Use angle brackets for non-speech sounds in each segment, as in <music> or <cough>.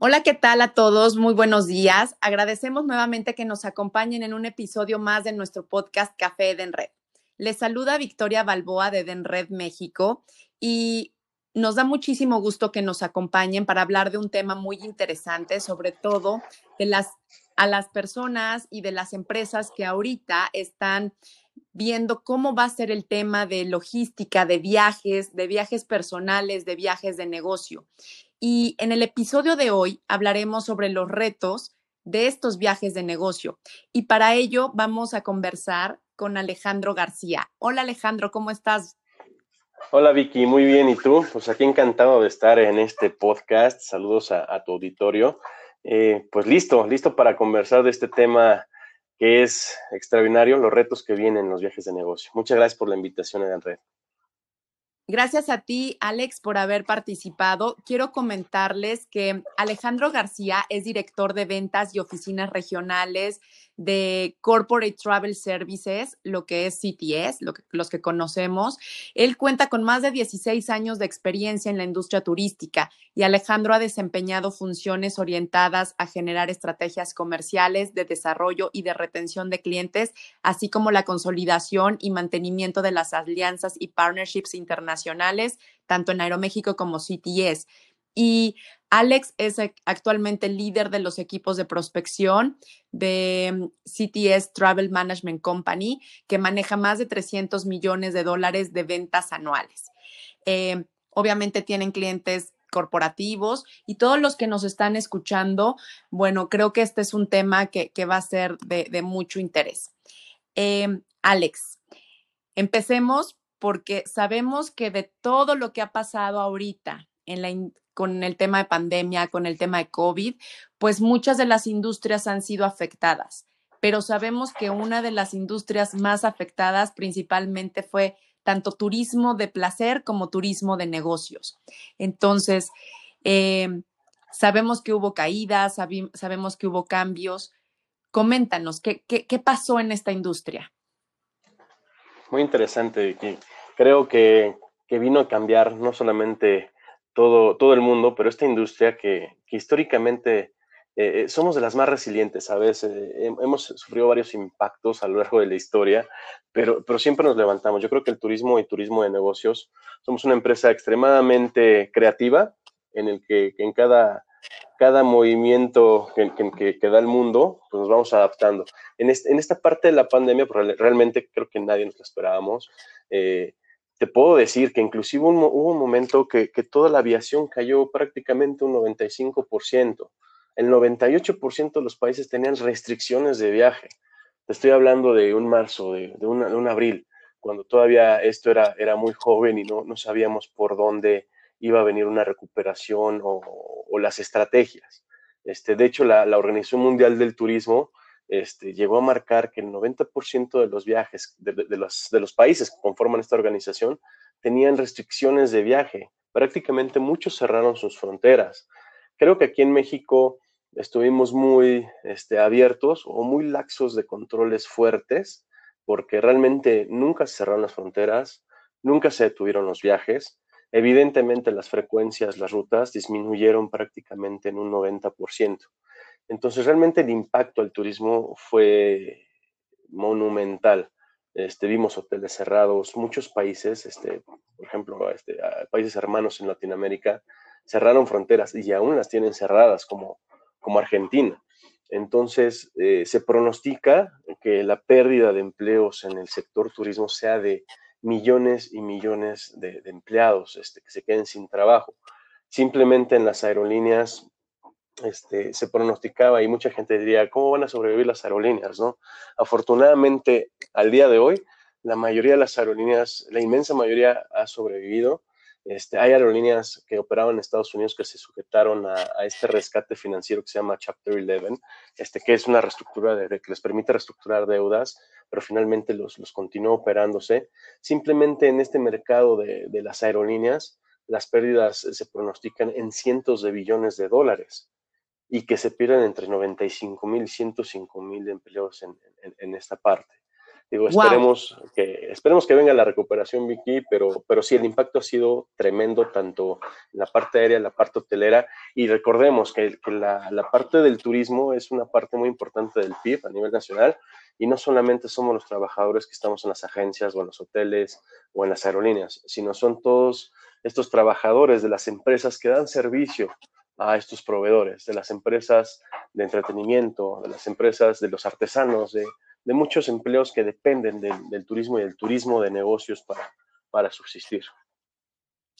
Hola, ¿qué tal a todos? Muy buenos días. Agradecemos nuevamente que nos acompañen en un episodio más de nuestro podcast Café Edenred. Les saluda Victoria Balboa de Edenred México y nos da muchísimo gusto que nos acompañen para hablar de un tema muy interesante, sobre todo de las a las personas y de las empresas que ahorita están viendo cómo va a ser el tema de logística, de viajes, de viajes personales, de viajes de negocio. Y en el episodio de hoy hablaremos sobre los retos de estos viajes de negocio. Y para ello vamos a conversar con Alejandro García. Hola Alejandro, ¿cómo estás? Hola Vicky, muy bien. ¿Y tú? Pues aquí encantado de estar en este podcast. Saludos a, tu auditorio. Eh, pues listo, listo para conversar de este tema que es extraordinario, los retos que vienen en los viajes de negocio. Muchas gracias por la invitación, en red. Gracias a ti, Alex, por haber participado. Quiero comentarles que Alejandro García es director de ventas y oficinas regionales de Corporate Travel Services, lo que es CTS, lo que, los que conocemos. Él cuenta con más de 16 años de experiencia en la industria turística y Alejandro ha desempeñado funciones orientadas a generar estrategias comerciales de desarrollo y de retención de clientes, así como la consolidación y mantenimiento de las alianzas y partnerships internacionales, tanto en Aeroméxico como CTS. Y Alex es actualmente líder de los equipos de prospección de mm, CTS Travel Management Company, que maneja más de 300 millones de dólares de ventas anuales. Eh, obviamente tienen clientes corporativos y todos los que nos están escuchando, bueno, creo que este es un tema que, va a ser de, mucho interés. Eh, Alex, empecemos porque sabemos que de todo lo que ha pasado ahorita con el tema de pandemia, con el tema de COVID, pues muchas de las industrias han sido afectadas, pero sabemos que una de las industrias más afectadas principalmente fue tanto turismo de placer como turismo de negocios. Entonces, em, sabemos que hubo caídas, sabemos que hubo cambios. Coméntanos, ¿qué, qué, pasó en esta industria? Muy interesante, Creo que, que vino a cambiar no solamente todo, todo el mundo, pero esta industria que, históricamente eh, eh, somos de las más resilientes, ¿sabes? Eh, hemos sufrido varios impactos a lo largo de la historia, pero, pero siempre nos levantamos. Yo creo que el turismo y turismo de negocios somos una empresa extremadamente creativa en el que, en cada, cada movimiento que, que, da el mundo, pues nos vamos adaptando. En, en esta parte de la pandemia, pues, realmente creo que nadie nos lo esperábamos te puedo decir que inclusive hubo un momento que, toda la aviación cayó prácticamente un 95%. El 98% de los países tenían restricciones de viaje. Te estoy hablando de un marzo, de, un abril, cuando todavía esto era, era muy joven y no, no sabíamos por dónde iba a venir una recuperación o, las estrategias. Este, de hecho, la, Organización Mundial del Turismo este, llegó a marcar que el 90% de los viajes de, los, de los países que conforman esta organización tenían restricciones de viaje. Prácticamente muchos cerraron sus fronteras. Creo que aquí en México estuvimos muy este, abiertos o muy laxos de controles fuertes, porque realmente nunca se cerraron las fronteras, nunca se detuvieron los viajes. Evidentemente las frecuencias, las rutas disminuyeron prácticamente en un 90%. Entonces, realmente el impacto al turismo fue monumental. Este, vimos hoteles cerrados, muchos países, este, por ejemplo, este, países hermanos en Latinoamérica, cerraron fronteras y aún las tienen cerradas, como, Argentina. Entonces, eh, se pronostica que la pérdida de empleos en el sector turismo sea de millones y millones de, empleados este, que se queden sin trabajo. Simplemente en las aerolíneas este, se pronosticaba y mucha gente diría, ¿cómo van a sobrevivir las aerolíneas? ¿no? Afortunadamente, al día de hoy, la mayoría de las aerolíneas, la inmensa mayoría ha sobrevivido. Este, hay aerolíneas que operaban en Estados Unidos que se sujetaron a, este rescate financiero que se llama Chapter 11, este, que es una reestructura de, que les permite reestructurar deudas, pero finalmente los, los operándose. Simplemente en este mercado de, las aerolíneas, las pérdidas se pronostican en cientos de billones de dólares y que se pierden entre 95 mil y 105 mil empleos en, esta parte. Digo, esperemos, que, esperemos que venga la recuperación, Vicky, pero, pero sí, el impacto ha sido tremendo, tanto en la parte aérea, en la parte hotelera, y recordemos que, que la, la, parte del turismo es una parte muy importante del PIB a nivel nacional, y no solamente somos los trabajadores que estamos en las agencias o en los hoteles o en las aerolíneas, sino son todos estos trabajadores de las empresas que dan servicio a estos proveedores, de las empresas de entretenimiento, de las empresas de los artesanos, de, muchos empleos que dependen del, turismo y del turismo de negocios para, para subsistir.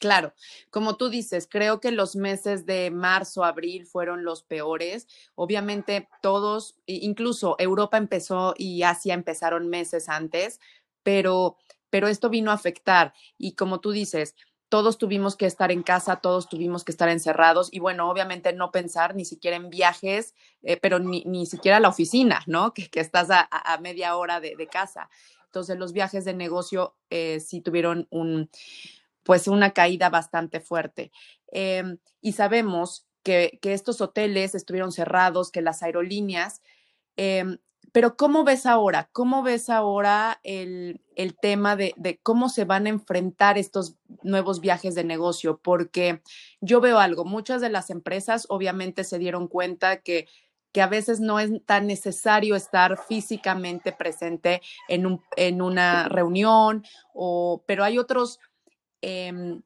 Claro, como tú dices, creo que los meses de marzo, abril fueron los peores. Obviamente todos, incluso Europa empezó y Asia empezaron meses antes, pero, pero esto vino a afectar. Y como tú dices, todos tuvimos que estar en casa, todos tuvimos que estar encerrados y bueno, obviamente no pensar ni siquiera en viajes, eh, pero ni, ni, siquiera la oficina, ¿no? Que, que estás a, a, media hora de, de, casa. Entonces los viajes de negocio eh, sí tuvieron un, pues una caída bastante fuerte. Eh, y sabemos que, que, estos hoteles estuvieron cerrados, que las aerolíneas eh, pero ¿cómo ves ahora? ¿Cómo ves ahora el, tema de, cómo se van a enfrentar estos nuevos viajes de negocio? Porque yo veo algo, muchas de las empresas obviamente se dieron cuenta que, que a veces no es tan necesario estar físicamente presente en, un, en una reunión, o, pero hay otros... Eh,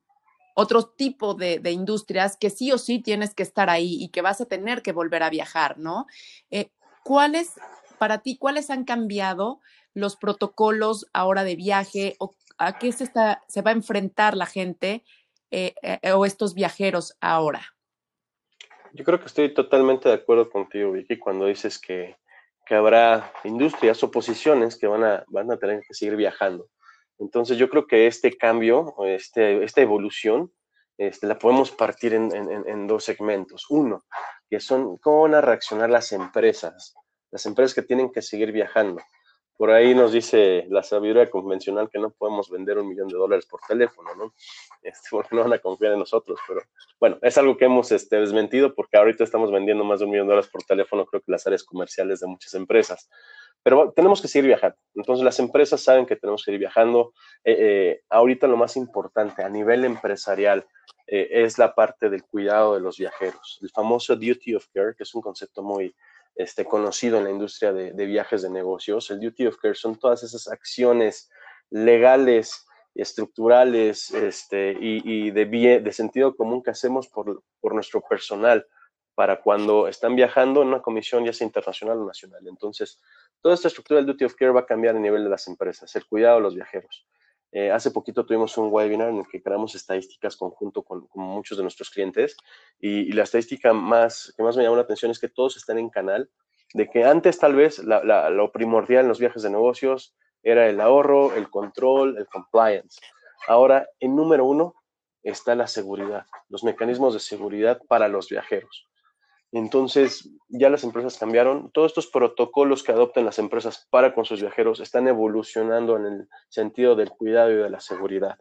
otro tipo de, de, industrias que sí o sí tienes que estar ahí y que vas a tener que volver a viajar, ¿no? Eh, ¿Cuáles para ti, ¿cuáles han cambiado los protocolos ahora de viaje o a qué se, está, se va a enfrentar la gente eh, eh, o estos viajeros ahora? Yo creo que estoy totalmente de acuerdo contigo, Vicky, cuando dices que, que habrá industrias o posiciones que van a, van a tener que seguir viajando. Entonces yo creo que este cambio, este, esta evolución, este, la podemos partir en, en, en, dos segmentos. Uno, que son cómo van a reaccionar las empresas las empresas que tienen que seguir viajando. Por ahí nos dice la sabiduría convencional que no podemos vender un millón de dólares por teléfono, ¿no? <laughs> Este, porque no van a confiar en nosotros, pero bueno, es algo que hemos este, desmentido porque ahorita estamos vendiendo más de un millón de dólares por teléfono, creo que las áreas comerciales de muchas empresas. Pero tenemos que seguir viajando. Entonces las empresas saben que tenemos que seguir viajando. Eh, eh, ahorita lo más importante a nivel empresarial eh, es la parte del cuidado de los viajeros. El famoso duty of care, que es un concepto muy, este, conocido en la industria de, viajes de negocios. El duty of care son todas esas acciones legales, estructurales este, y, de, de, sentido común que hacemos por, por, nuestro personal para cuando están viajando en una comisión ya sea internacional o nacional. Entonces, toda esta estructura del duty of care va a cambiar a nivel de las empresas, el cuidado de los viajeros. Eh, hace poquito tuvimos un webinar en el que creamos estadísticas conjunto con, muchos de nuestros clientes y, la estadística más que más me llamó la atención es que todos están en canal, de que antes tal vez lo primordial en los viajes de negocios era el ahorro, el control, el compliance. Ahora, en número uno está la seguridad, los mecanismos de seguridad para los viajeros. Entonces, ya las empresas cambiaron. Todos estos protocolos que adoptan las empresas para con sus viajeros están evolucionando en el sentido del cuidado y de la seguridad.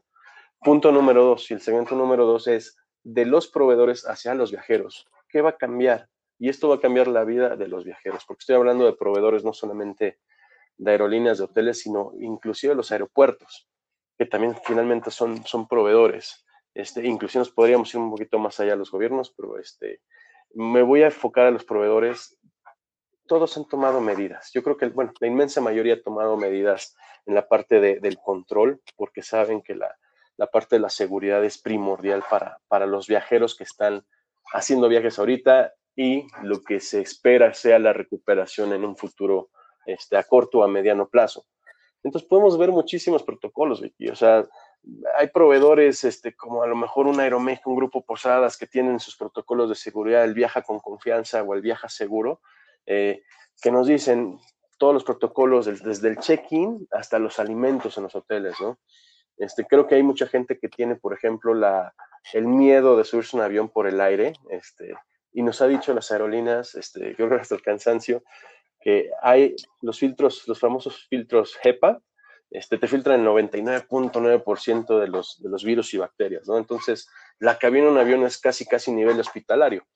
Punto número dos, y el segmento número dos es de los proveedores hacia los viajeros. ¿Qué va a cambiar? Y esto va a cambiar la vida de los viajeros, porque estoy hablando de proveedores no solamente de aerolíneas, de hoteles, sino inclusive los aeropuertos, que también finalmente son, son proveedores. Este, inclusive nos podríamos ir un poquito más allá a los gobiernos, pero este, me voy a enfocar a los proveedores. Todos han tomado medidas. Yo creo que, bueno, la inmensa mayoría ha tomado medidas en la parte del control, porque saben que la, parte de la seguridad es primordial para, para los viajeros que están haciendo viajes ahorita y lo que se espera sea la recuperación en un futuro este, a corto o a mediano plazo. Entonces podemos ver muchísimos protocolos, Vicky. O sea, hay proveedores este, como a lo mejor un Aeroméxico, un grupo Posadas que tienen sus protocolos de seguridad, el viaja con confianza o el viaja seguro, eh, que nos dicen todos los protocolos desde el check-in hasta los alimentos en los hoteles, ¿no? Este, creo que hay mucha gente que tiene, por ejemplo, la, el miedo de subirse un avión por el aire, este, y nos ha dicho las aerolíneas, este, creo que hasta el cansancio, que hay los filtros, los famosos filtros HEPA, este, te filtran el 99.9% de los, de los virus y bacterias, ¿no? Entonces, la cabina de un avión es casi, casi nivel hospitalario.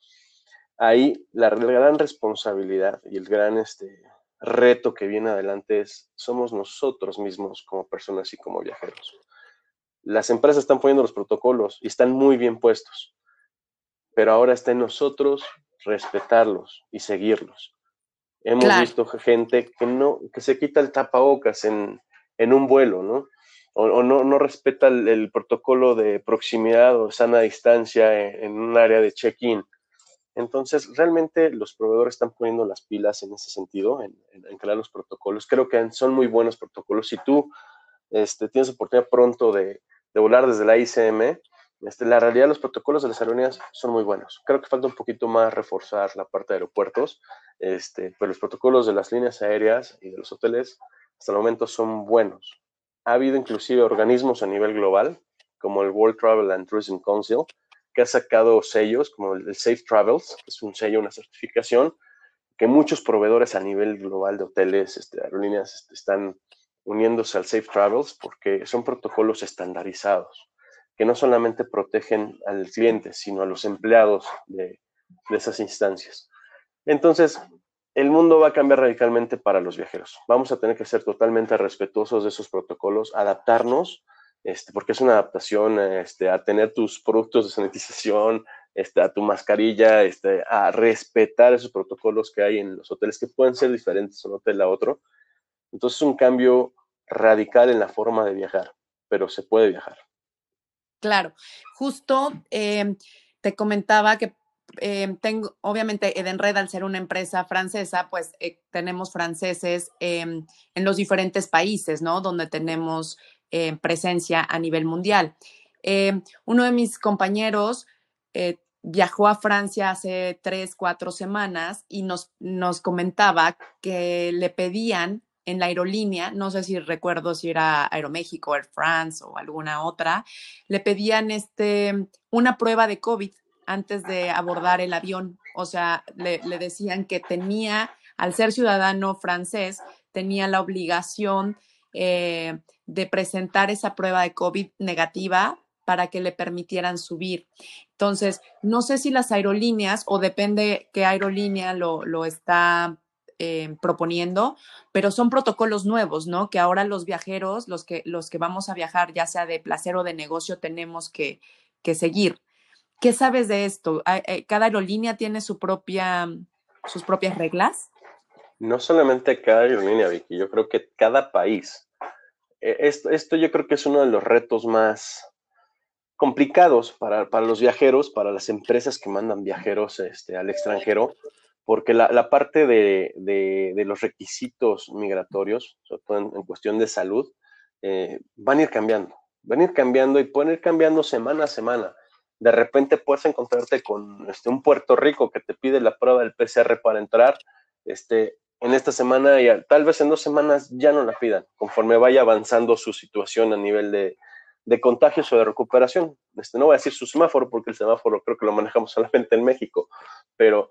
Ahí la, la gran responsabilidad y el gran este, reto que viene adelante es, somos nosotros mismos como personas y como viajeros. Las empresas están poniendo los protocolos y están muy bien puestos, pero ahora está en nosotros respetarlos y seguirlos. Hemos visto gente que no, que se quita el tapabocas en, en un vuelo, ¿no? O, no, respeta el, protocolo de proximidad o sana distancia en, un área de check-in. Entonces, realmente los proveedores están poniendo las pilas en ese sentido, en, crear los protocolos. Creo que son muy buenos protocolos. Si tú este, tienes oportunidad pronto de, de volar desde la ICM, este, la realidad, los protocolos de las aerolíneas son muy buenos. Creo que falta un poquito más reforzar la parte de aeropuertos, este, pero los protocolos de las líneas aéreas y de los hoteles hasta el momento son buenos. Ha habido inclusive organismos a nivel global, como el World Travel and Tourism Council, que ha sacado sellos como el Safe Travels, que es un sello, una certificación, que muchos proveedores a nivel global de hoteles, este, aerolíneas, este, están uniéndose al Safe Travels porque son protocolos estandarizados, que no solamente protegen al cliente, sino a los empleados de, de esas instancias. Entonces, el mundo va a cambiar radicalmente para los viajeros. Vamos a tener que ser totalmente respetuosos de esos protocolos, adaptarnos, este, porque es una adaptación este, a tener tus productos de sanitización, este, a tu mascarilla, este, a respetar esos protocolos que hay en los hoteles que pueden ser diferentes de un hotel a otro. Entonces es un cambio radical en la forma de viajar, pero se puede viajar. Claro, justo eh, te comentaba que Em, obviamente, Edenred, al ser una empresa francesa, pues eh, tenemos franceses em, en los diferentes países, ¿no? Donde tenemos eh, presencia a nivel mundial. Em, uno de mis compañeros eh, viajó a Francia hace tres, cuatro semanas y nos, nos comentaba que le pedían en la aerolínea, no sé si recuerdo si era Aeroméxico, Air France o alguna otra, le pedían este, una prueba de COVID antes de abordar el avión. O sea, le, decían que tenía, al ser ciudadano francés, tenía la obligación eh, de presentar esa prueba de COVID negativa para que le permitieran subir. Entonces, no sé si las aerolíneas, o depende qué aerolínea lo, está eh, proponiendo, pero son protocolos nuevos, ¿no? Que ahora los viajeros, los que, los que vamos a viajar, ya sea de placer o de negocio, tenemos que, que seguir. ¿Qué sabes de esto? Eh, ¿Cada aerolínea tiene su propia, sus propias reglas? No solamente cada aerolínea, Vicky, yo creo que cada país. E, esto, yo creo que es uno de los retos más complicados para, los viajeros, para las empresas que mandan viajeros este, al extranjero, porque la, parte de, los requisitos migratorios, sobre todo en, cuestión de salud, eh, van a ir cambiando, van a ir cambiando y pueden ir cambiando semana a semana de repente puedes encontrarte con este, un Puerto Rico que te pide la prueba del PCR para entrar, este, en esta semana y tal vez en dos semanas ya no la pidan, conforme vaya avanzando su situación a nivel de, de contagios o de recuperación. Este, no voy a decir su semáforo porque el semáforo creo que lo manejamos <laughs> solamente en México, pero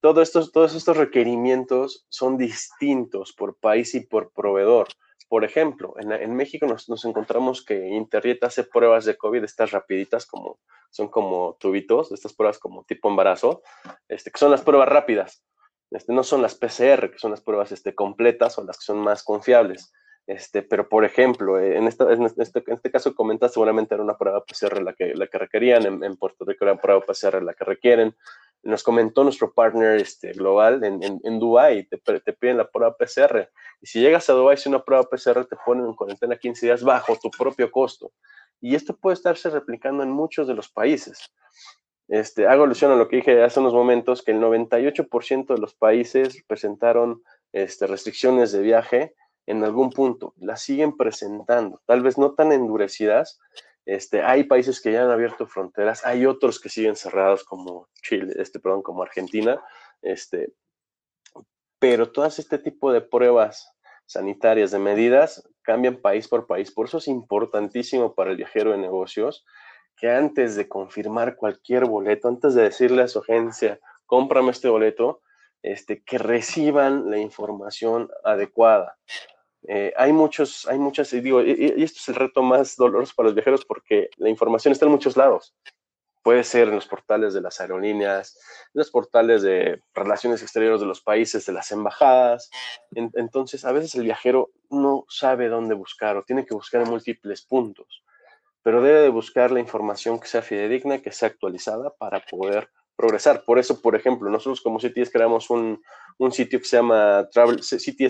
todos estos, todos estos requerimientos son distintos por país y por proveedor. Por ejemplo, en, México nos, nos, encontramos que Interjet hace pruebas de COVID, estas rapiditas, como, son como tubitos, estas pruebas como tipo embarazo, este, que son las pruebas rápidas. Este, no son las PCR, que son las pruebas este, completas o las que son más confiables. Este, pero, por ejemplo, eh, en, esta, en, este, en este caso comentas, seguramente era una prueba PCR la que, la que requerían, en, en Puerto Rico era una prueba PCR la que requieren, nos comentó nuestro partner este, global en, en, en Dubái, te, piden la prueba PCR. Y si llegas a Dubái, si una prueba PCR te ponen en cuarentena 15 días bajo tu propio costo. Y esto puede estarse replicando en muchos de los países. Este, hago alusión a lo que dije hace unos momentos, que el 98% de los países presentaron este, restricciones de viaje en algún punto. Las siguen presentando, tal vez no tan endurecidas, este, hay países que ya han abierto fronteras, hay otros que siguen cerrados como Chile, este, perdón, como Argentina, este, pero todas este tipo de pruebas sanitarias, de medidas, cambian país por país. Por eso es importantísimo para el viajero de negocios que antes de confirmar cualquier boleto, antes de decirle a su agencia, cómprame este boleto, este, que reciban la información adecuada. Eh, hay muchos, hay muchas, y digo, y, esto es el reto más doloroso para los viajeros porque la información está en muchos lados. Puede ser en los portales de las aerolíneas, en los portales de relaciones exteriores de los países, de las embajadas. entonces, a veces el viajero no sabe dónde buscar o tiene que buscar en múltiples puntos, pero debe de buscar la información que sea fidedigna, que sea actualizada para poder progresar. Por eso, por ejemplo, nosotros como CTS creamos un, un sitio que se llama Travel,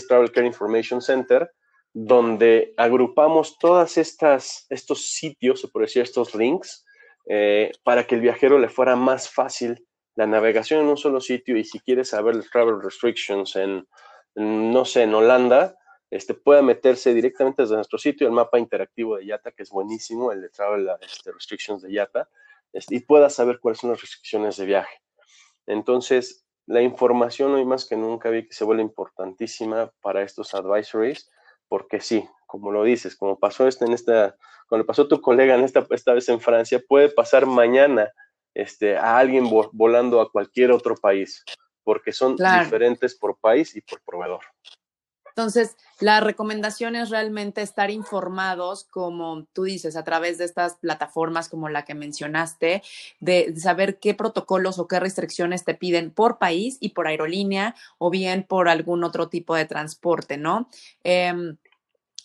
Travel Care Information Center, donde agrupamos todas estas estos sitios, o por decir estos links, eh, para que el viajero le fuera más fácil la navegación en un solo sitio. Y si quiere saber los travel restrictions en, no sé, en Holanda, este, pueda meterse directamente desde nuestro sitio, el mapa interactivo de YATA, que es buenísimo, el de Travel este, Restrictions de YATA, y pueda saber cuáles son las restricciones de viaje. Entonces, la información hoy más que nunca vi que se vuelve importantísima para estos advisories, porque sí, como lo dices, como pasó este en esta, cuando pasó tu colega en esta, esta vez en Francia, puede pasar mañana este, a alguien volando a cualquier otro país, porque son diferentes por país y por proveedor. Entonces, la recomendación es realmente estar informados, como tú dices, a través de estas plataformas como la que mencionaste, de saber qué protocolos o qué restricciones te piden por país y por aerolínea o bien por algún otro tipo de transporte, ¿no? Em,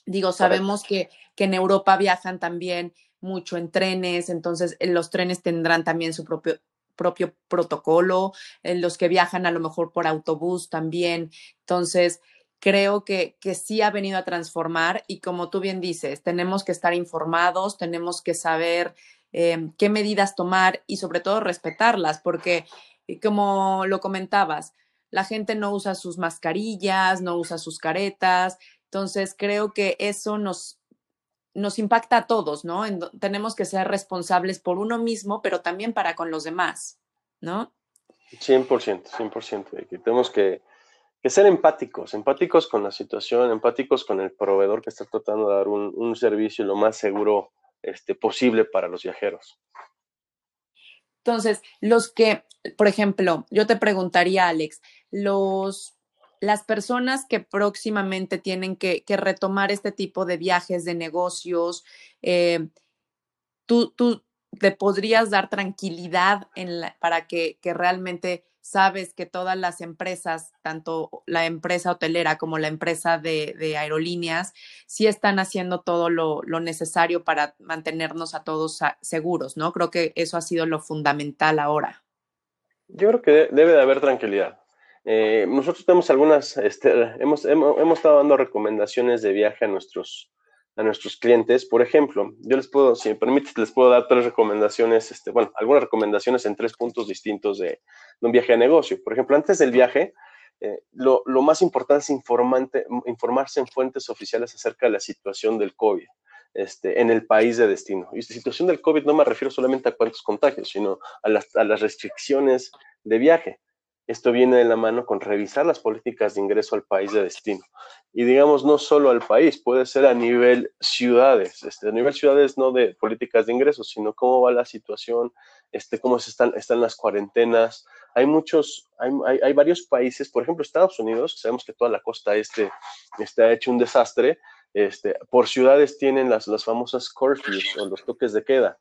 digo, sabemos que, que en Europa viajan también mucho en trenes, entonces eh, los trenes tendrán también su propio propio protocolo, los que viajan a lo mejor por autobús también. Entonces, creo que, que sí ha venido a transformar y como tú bien dices, tenemos que estar informados, tenemos que saber em, qué medidas tomar y sobre todo respetarlas, porque eh, como lo comentabas, la gente no usa sus mascarillas, no usa sus caretas, entonces creo que eso nos, nos impacta a todos, ¿no? tenemos que ser responsables por uno mismo, pero también para con los demás, ¿no? 100%, 100%. tenemos que que ser empáticos, empáticos con la situación, empáticos con el proveedor que está tratando de dar un, servicio lo más seguro este, posible para los viajeros. Entonces, los que, por ejemplo, yo te preguntaría, Alex, los, las personas que próximamente tienen que, retomar este tipo de viajes de negocios, eh, tú, tú te podrías dar tranquilidad para que, realmente sabes que todas las empresas, tanto la empresa hotelera como la empresa de, aerolíneas, sí están haciendo todo lo, necesario para mantenernos a todos seguros, ¿no? Creo que eso ha sido lo fundamental ahora. Yo creo que debe de haber tranquilidad. Eh, nosotros tenemos algunas, este, hemos, hemos, estado dando recomendaciones de viaje a nuestros, a nuestros clientes. Por ejemplo, yo les puedo, si me permites, les puedo dar tres recomendaciones, este, bueno, algunas recomendaciones en tres puntos distintos de, un viaje a negocio. Por ejemplo, antes del viaje, eh, lo, más importante es informarse en fuentes oficiales acerca de la situación del COVID. Este, en el país de destino. Y la situación del COVID no me refiero solamente a cuántos contagios, sino a las, a las restricciones de viaje. Esto viene de la mano con revisar las políticas de ingreso al país de destino. Y digamos, no solo al país, puede ser a nivel ciudades, este, a nivel ciudades no de políticas de ingreso, sino cómo va la situación, este, cómo están, las cuarentenas. Hay muchos, hay, varios países, por ejemplo, Estados Unidos, sabemos que toda la costa este está hecho un desastre, este, por ciudades tienen las, las famosas curfews o los toques de queda.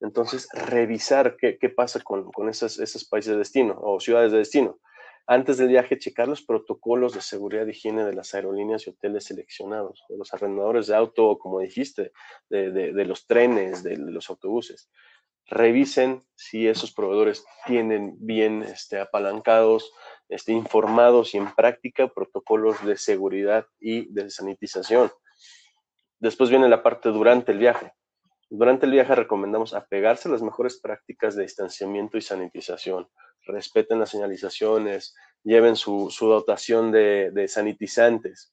Entonces, revisar qué, pasa con, esos, países de destino o ciudades de destino. Antes del viaje, checar los protocolos de seguridad y higiene de las aerolíneas y hoteles seleccionados, de los arrendadores de auto, como dijiste, de, los trenes, de, los autobuses. Revisen si esos proveedores tienen bien este, apalancados, este, informados y en práctica protocolos de seguridad y de sanitización. Después viene la parte durante el viaje durante el viaje recomendamos apegarse a las mejores prácticas de distanciamiento y sanitización. Respeten las señalizaciones, lleven su, dotación de, sanitizantes.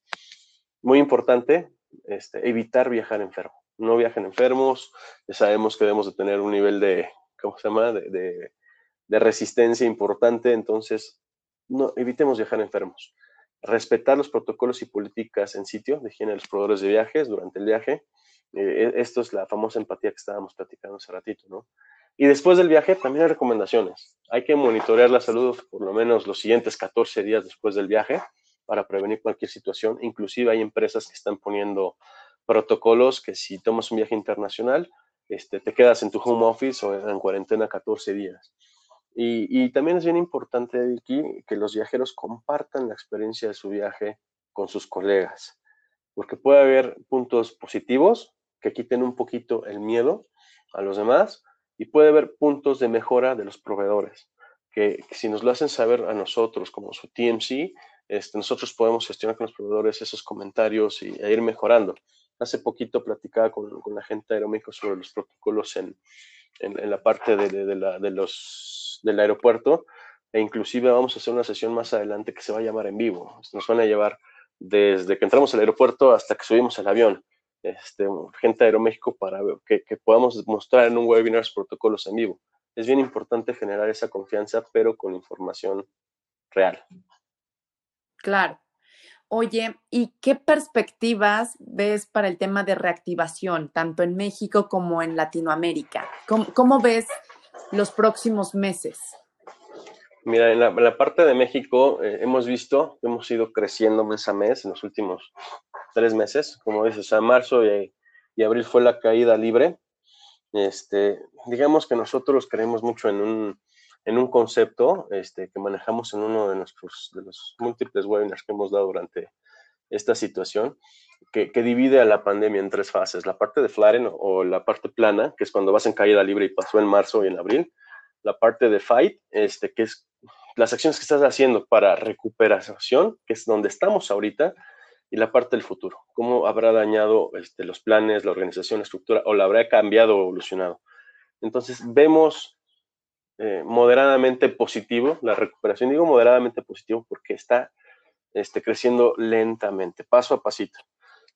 Muy importante, este, evitar viajar enfermo. No viajen enfermos, ya sabemos que debemos de tener un nivel de, ¿cómo se llama?, de, resistencia importante, entonces no, evitemos viajar enfermos. respetar los protocolos y políticas en sitio de higiene de los proveedores de viajes durante el viaje. Eh, e, esto es la famosa empatía que estábamos platicando hace ratito, ¿no? Y después del viaje también hay recomendaciones. Hay que monitorear la salud por lo menos los siguientes 14 días después del viaje para prevenir cualquier situación. Inclusive hay empresas que están poniendo protocolos que si tomas un viaje internacional, este, te quedas en tu home office o en cuarentena 14 días. Y, y, también es bien importante aquí que los viajeros compartan la experiencia de su viaje con sus colegas, porque puede haber puntos positivos que quiten un poquito el miedo a los demás y puede haber puntos de mejora de los proveedores, que, si nos lo hacen saber a nosotros como su TMC, este, nosotros podemos gestionar con los proveedores esos comentarios y, e ir mejorando. Hace poquito platicaba con, con la gente de Aeroméxico sobre los protocolos en, en, la parte de, de, la, de, los, del aeropuerto e inclusive vamos a hacer una sesión más adelante que se va a llamar en vivo. Nos van a llevar desde que entramos al aeropuerto hasta que subimos al avión. Este, gente de Aeroméxico para que, que podamos mostrar en un webinar los protocolos en vivo. Es bien importante generar esa confianza, pero con información real. Claro. Oye, ¿y qué perspectivas ves para el tema de reactivación, tanto en México como en Latinoamérica? ¿Cómo, ves los próximos meses? Mira, en la, parte de México eh, hemos visto que hemos ido creciendo mes a mes en los últimos tres meses, como dices, a marzo y, y, abril fue la caída libre. Este, digamos que nosotros creemos mucho en un, en un concepto este, que manejamos en uno de nuestros de los múltiples webinars que hemos dado durante esta situación, que, que, divide a la pandemia en tres fases. La parte de Flaren o, la parte plana, que es cuando vas en caída libre y pasó en marzo y en abril. La parte de Fight, este, que es las acciones que estás haciendo para recuperación, que es donde estamos ahorita, y la parte del futuro. ¿Cómo habrá dañado este, los planes, la organización, la estructura, o la habrá cambiado o evolucionado? Entonces, vemos eh, moderadamente positivo, la recuperación, digo moderadamente positivo porque está este, creciendo lentamente, paso a pasito.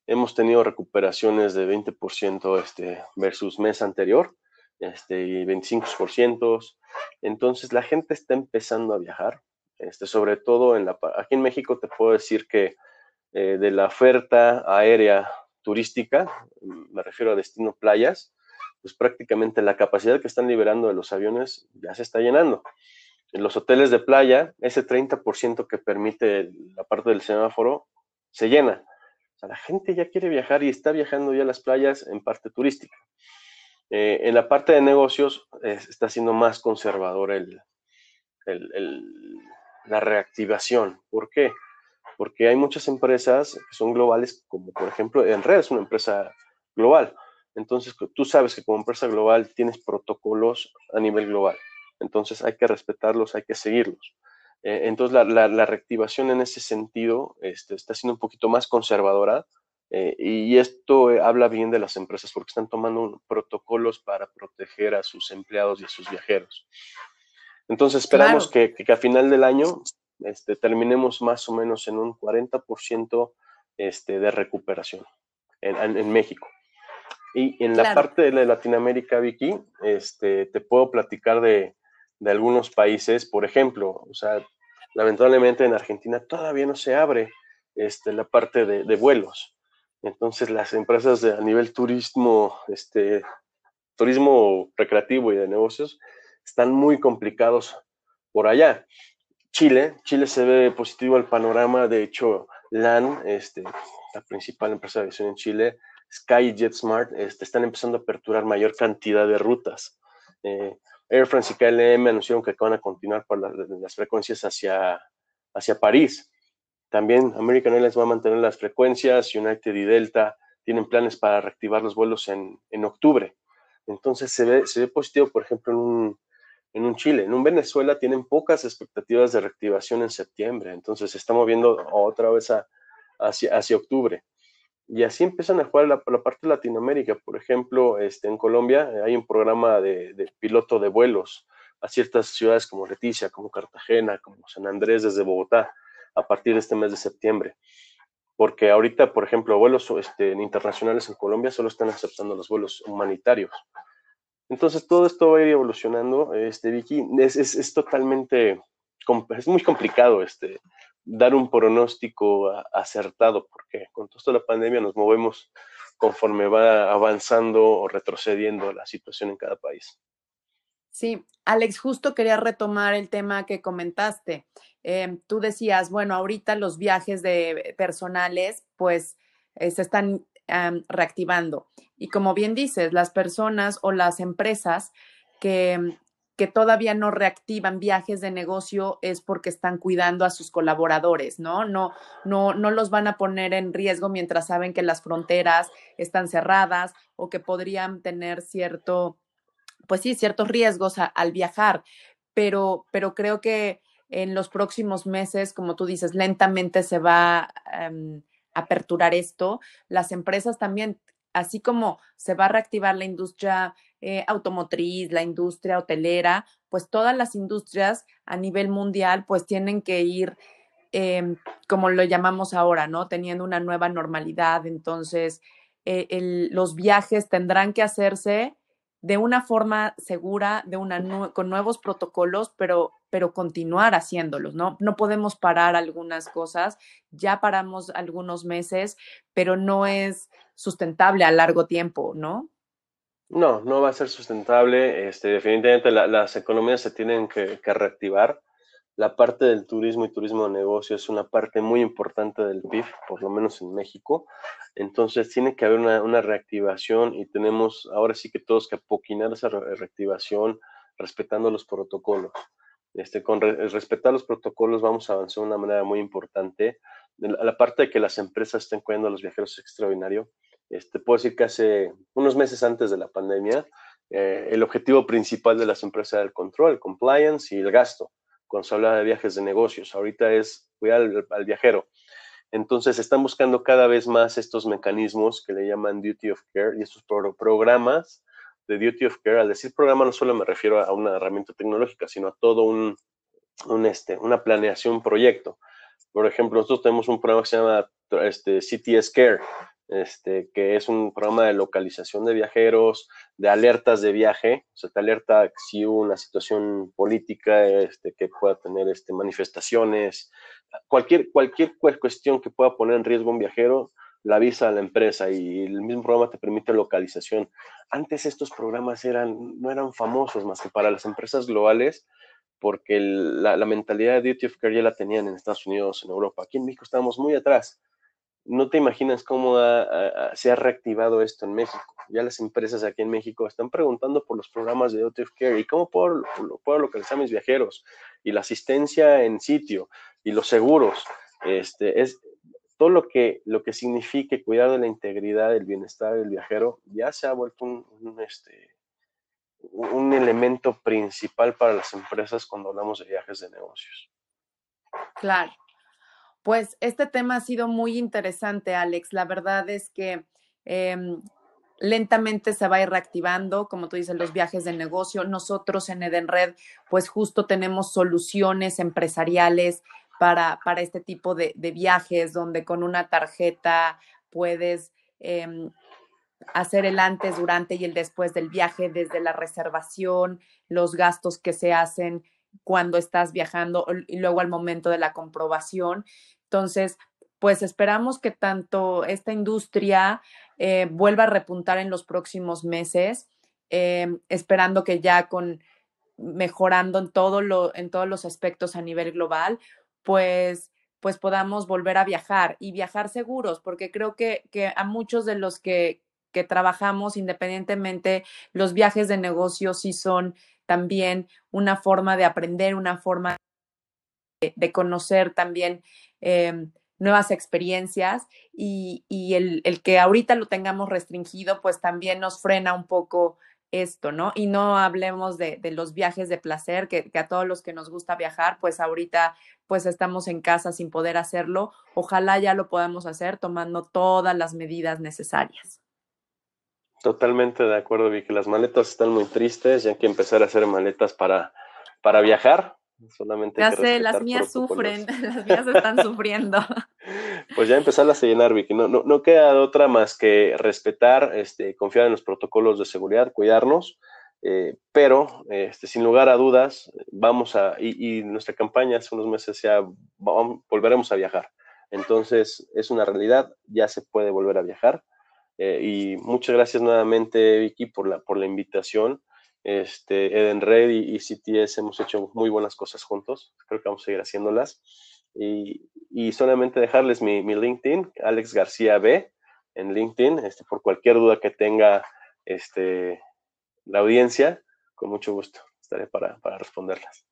Hemos tenido recuperaciones de 20% este, versus mes anterior este, y 25%. Entonces la gente está empezando a viajar, este, sobre todo en la, aquí en México te puedo decir que eh, de la oferta aérea turística, me refiero a destino playas, pues prácticamente la capacidad que están liberando de los aviones ya se está llenando. En los hoteles de playa, ese 30% que permite la parte del semáforo se llena. La gente ya quiere viajar y está viajando ya a las playas en parte turística. Eh, en la parte de negocios está siendo más conservador el, la reactivación. ¿Por qué? Porque hay muchas empresas que son globales, como por ejemplo Enred es una empresa global. Entonces, tú sabes que como empresa global tienes protocolos a nivel global. Entonces, hay que respetarlos, hay que seguirlos. Eh, entonces, la, reactivación en ese sentido este, está siendo un poquito más conservadora eh, y esto eh, habla bien de las empresas porque están tomando protocolos para proteger a sus empleados y a sus viajeros. Entonces, esperamos que, a final del año este, terminemos más o menos en un 40% este, de recuperación en México. Y en la parte de Latinoamérica, Vicky, este, te puedo platicar de, de, algunos países, por ejemplo, o sea, lamentablemente en Argentina todavía no se abre este, la parte de, de vuelos. Entonces las empresas de, a nivel turismo, este, turismo recreativo y de negocios están muy complicados por allá. Chile, Chile se ve positivo al panorama, de hecho, LAN, este, la principal empresa de aviación en Chile, Sky y JetSmart este, están empezando a aperturar mayor cantidad de rutas. Eh, Air France y KLM anunciaron que van a continuar por las frecuencias hacia, hacia París. También American Airlines va a mantener las frecuencias, United y Delta tienen planes para reactivar los vuelos en, en octubre. Entonces se ve, se ve positivo, por ejemplo, en un, en un Chile. En un Venezuela tienen pocas expectativas de reactivación en septiembre, entonces se está moviendo otra vez hacia, hacia octubre. Y así empiezan a jugar la, parte de Latinoamérica. Por ejemplo, este, en Colombia hay un programa de, piloto de vuelos a ciertas ciudades como Leticia, como Cartagena, como San Andrés desde Bogotá, a partir de este mes de septiembre. Porque ahorita, por ejemplo, vuelos este, internacionales en Colombia solo están aceptando los vuelos humanitarios. Entonces, todo esto va a ir evolucionando. Este, Vicky, es, totalmente, es muy complicado este, dar un pronóstico acertado, porque con toda la pandemia nos movemos conforme va avanzando o retrocediendo la situación en cada país. Sí, Alex, justo quería retomar el tema que comentaste. Em, tú decías, bueno, ahorita los viajes de personales, pues eh, se están reactivando. Y como bien dices, las personas o las empresas que, que todavía no reactivan viajes de negocio es porque están cuidando a sus colaboradores, ¿no? No, no, no los van a poner en riesgo mientras saben que las fronteras están cerradas o que podrían tener cierto, pues sí, ciertos riesgos al viajar. Pero, pero creo que en los próximos meses, como tú dices, lentamente se va a em, aperturar esto. Las empresas también, así como se va a reactivar la industria eh, automotriz, la industria hotelera, pues todas las industrias a nivel mundial, pues tienen que ir, em, como lo llamamos ahora, ¿no? Teniendo una nueva normalidad. Entonces, eh, los viajes tendrán que hacerse de una forma segura, de una con nuevos protocolos, pero, pero continuar haciéndolos, ¿no? No podemos parar algunas cosas, ya paramos algunos meses, pero no es sustentable a largo tiempo, ¿no? No, no va a ser sustentable. Este, definitivamente las economías se tienen que, que reactivar la parte del turismo y turismo de negocio es una parte muy importante del PIB, por lo menos en México. Entonces tiene que haber una, reactivación y tenemos ahora sí que todos que apoquinar esa reactivación respetando los protocolos. Este, con respetar los protocolos vamos a avanzar de una manera muy importante. La, parte de que las empresas estén cuidando a los viajeros es extraordinario. Este, puedo decir que hace unos meses antes de la pandemia, eh, el objetivo principal de las empresas era el control, el compliance y el gasto cuando se habla de viajes de negocios. Ahorita es cuidar al, viajero. Entonces están buscando cada vez más estos mecanismos que le llaman Duty of Care y estos programas de Duty of Care. Al decir programa no solo me refiero a una herramienta tecnológica, sino a todo un, este, una planeación, proyecto. Por ejemplo, nosotros tenemos un programa que se llama este, CTS Care, este, que es un programa de localización de viajeros, de alertas de viaje, o sea, te alerta si hubo una situación política este, que pueda tener este, manifestaciones, cualquier, cualquier cuestión que pueda poner en riesgo un viajero, la avisa a la empresa y el mismo programa te permite localización. Antes estos programas eran, no eran famosos más que para las empresas globales, porque la, la mentalidad de duty of care ya la tenían en Estados Unidos, en Europa. Aquí en México estábamos muy atrás no te imaginas cómo se ha reactivado esto en México. Ya las empresas aquí en México están preguntando por los programas de of Care y cómo puedo, puedo localizar a mis viajeros y la asistencia en sitio y los seguros. Este, es todo lo que, lo que signifique cuidar de la integridad, del bienestar del viajero, ya se ha vuelto un, este, un elemento principal para las empresas cuando hablamos de viajes de negocios. Claro. Pues este tema ha sido muy interesante, Alex. La verdad es que em, lentamente se va a ir reactivando, como tú dices, los viajes de negocio. Nosotros en Edenred, pues justo tenemos soluciones empresariales para, para este tipo de, viajes, donde con una tarjeta puedes em, hacer el antes, durante y el después del viaje, desde la reservación, los gastos que se hacen cuando estás viajando y luego al momento de la comprobación. Entonces, pues esperamos que tanto esta industria eh, vuelva a repuntar en los próximos meses, eh, esperando que ya con mejorando en, en todos los aspectos a nivel global, pues, pues podamos volver a viajar y viajar seguros, porque creo que, que a muchos de los que, que trabajamos independientemente, los viajes de negocio sí son también una forma de aprender, una forma de, conocer también em, nuevas experiencias y, el, que ahorita lo tengamos restringido, pues también nos frena un poco esto, ¿no? Y no hablemos de, los viajes de placer, que, que, a todos los que nos gusta viajar, pues ahorita pues estamos en casa sin poder hacerlo. Ojalá ya lo podamos hacer tomando todas las medidas necesarias. Totalmente de acuerdo, Vicky. Las maletas están muy tristes, ya hay que empezar a hacer maletas para, para viajar. Solamente ya sé, las mías sufren, <laughs> las mías están sufriendo. <laughs> Pues ya empezarlas a llenar, Vicky. No, no, no queda otra más que respetar, este, confiar en los protocolos de seguridad, cuidarnos, eh, pero este, sin lugar a dudas, vamos a, y, y, nuestra campaña hace unos meses se ha volveremos a viajar. Entonces, es una realidad, ya se puede volver a viajar. Eh, y muchas gracias nuevamente, Vicky, por la, por la invitación. Este, Eden Red y, CTS hemos hecho muy buenas cosas juntos. Creo que vamos a seguir haciéndolas. Y, y solamente dejarles mi, mi, LinkedIn, Alex García B, en LinkedIn, este, por cualquier duda que tenga este, la audiencia, con mucho gusto estaré para, para responderlas.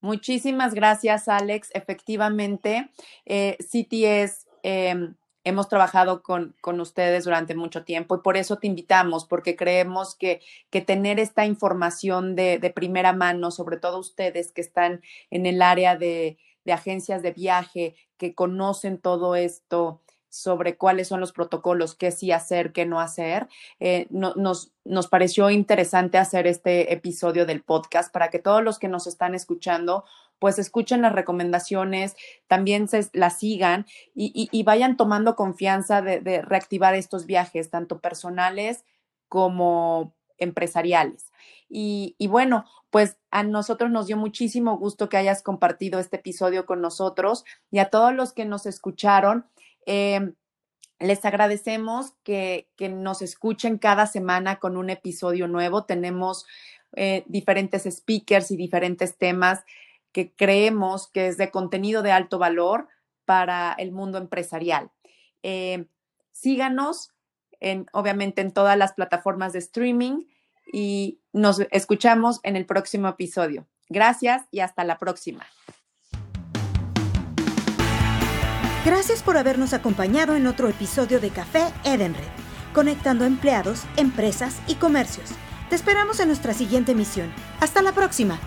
Muchísimas gracias, Alex. Efectivamente, eh, CTS, em, hemos trabajado con, con, ustedes durante mucho tiempo y por eso te invitamos, porque creemos que, que tener esta información de, de, primera mano, sobre todo ustedes que están en el área de, de agencias de viaje, que conocen todo esto, sobre cuáles son los protocolos, qué sí hacer, qué no hacer. Eh, nos, nos pareció interesante hacer este episodio del podcast para que todos los que nos están escuchando pues escuchen las recomendaciones, también se las sigan y, vayan tomando confianza de, reactivar estos viajes, tanto personales como empresariales. Y, y, bueno, pues a nosotros nos dio muchísimo gusto que hayas compartido este episodio con nosotros y a todos los que nos escucharon, Em, les agradecemos que, nos escuchen cada semana con un episodio nuevo. Tenemos eh, diferentes speakers y diferentes temas que creemos que es de contenido de alto valor para el mundo empresarial. Em, síganos, en, obviamente, en todas las plataformas de streaming y nos escuchamos en el próximo episodio. Gracias y hasta la próxima. Gracias por habernos acompañado en otro episodio de Café Edenred, conectando empleados, empresas y comercios. Te esperamos en nuestra siguiente misión. Hasta la próxima.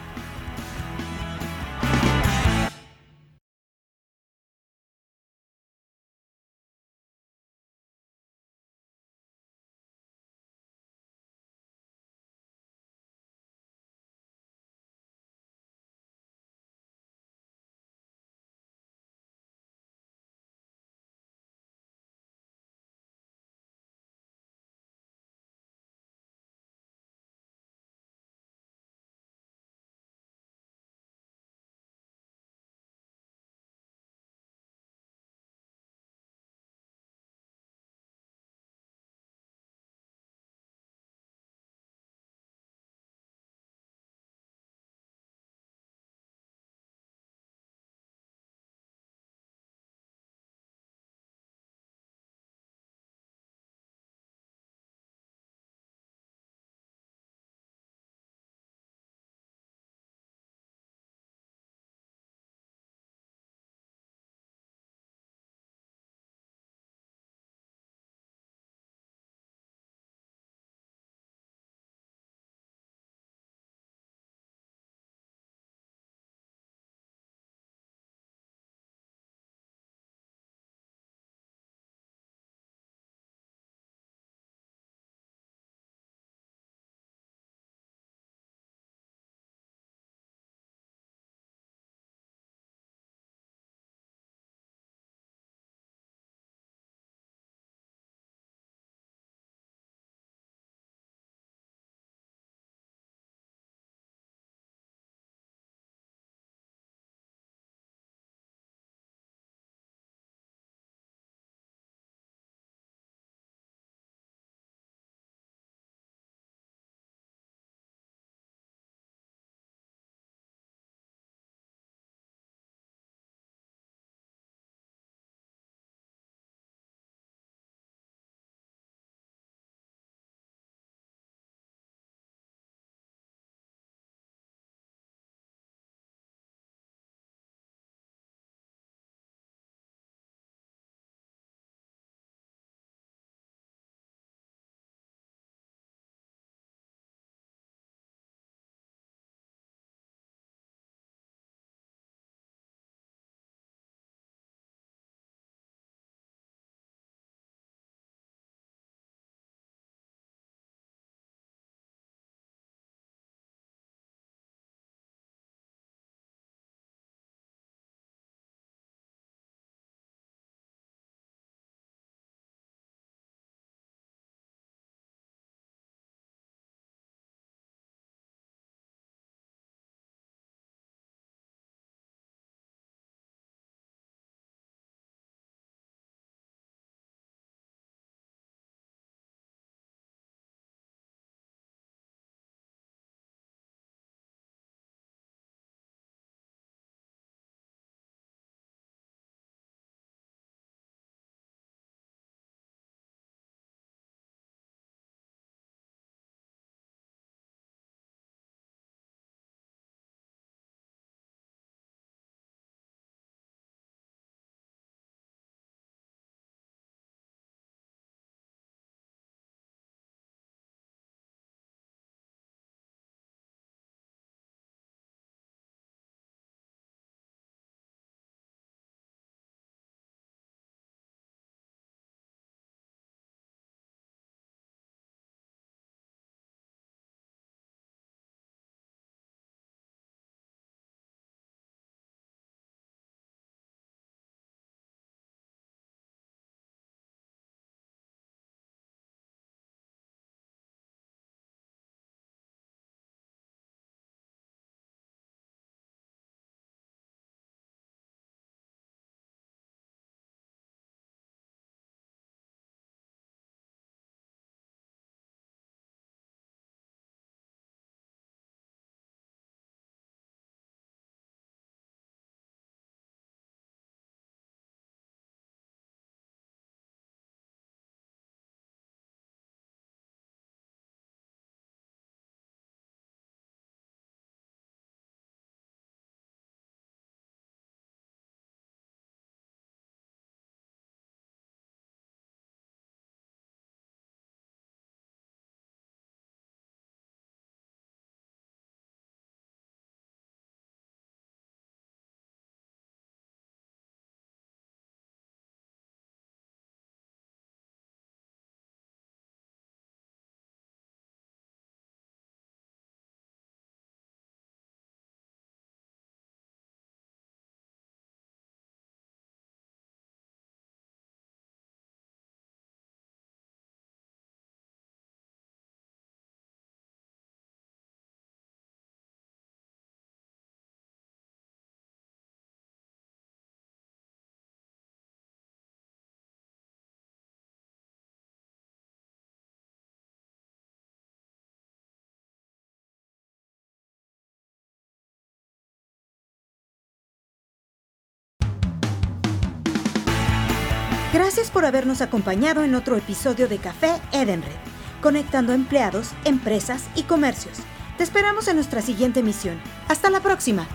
Gracias por habernos acompañado en otro episodio de Café Edenred, conectando empleados, empresas y comercios. Te esperamos en nuestra siguiente emisión. Hasta la próxima.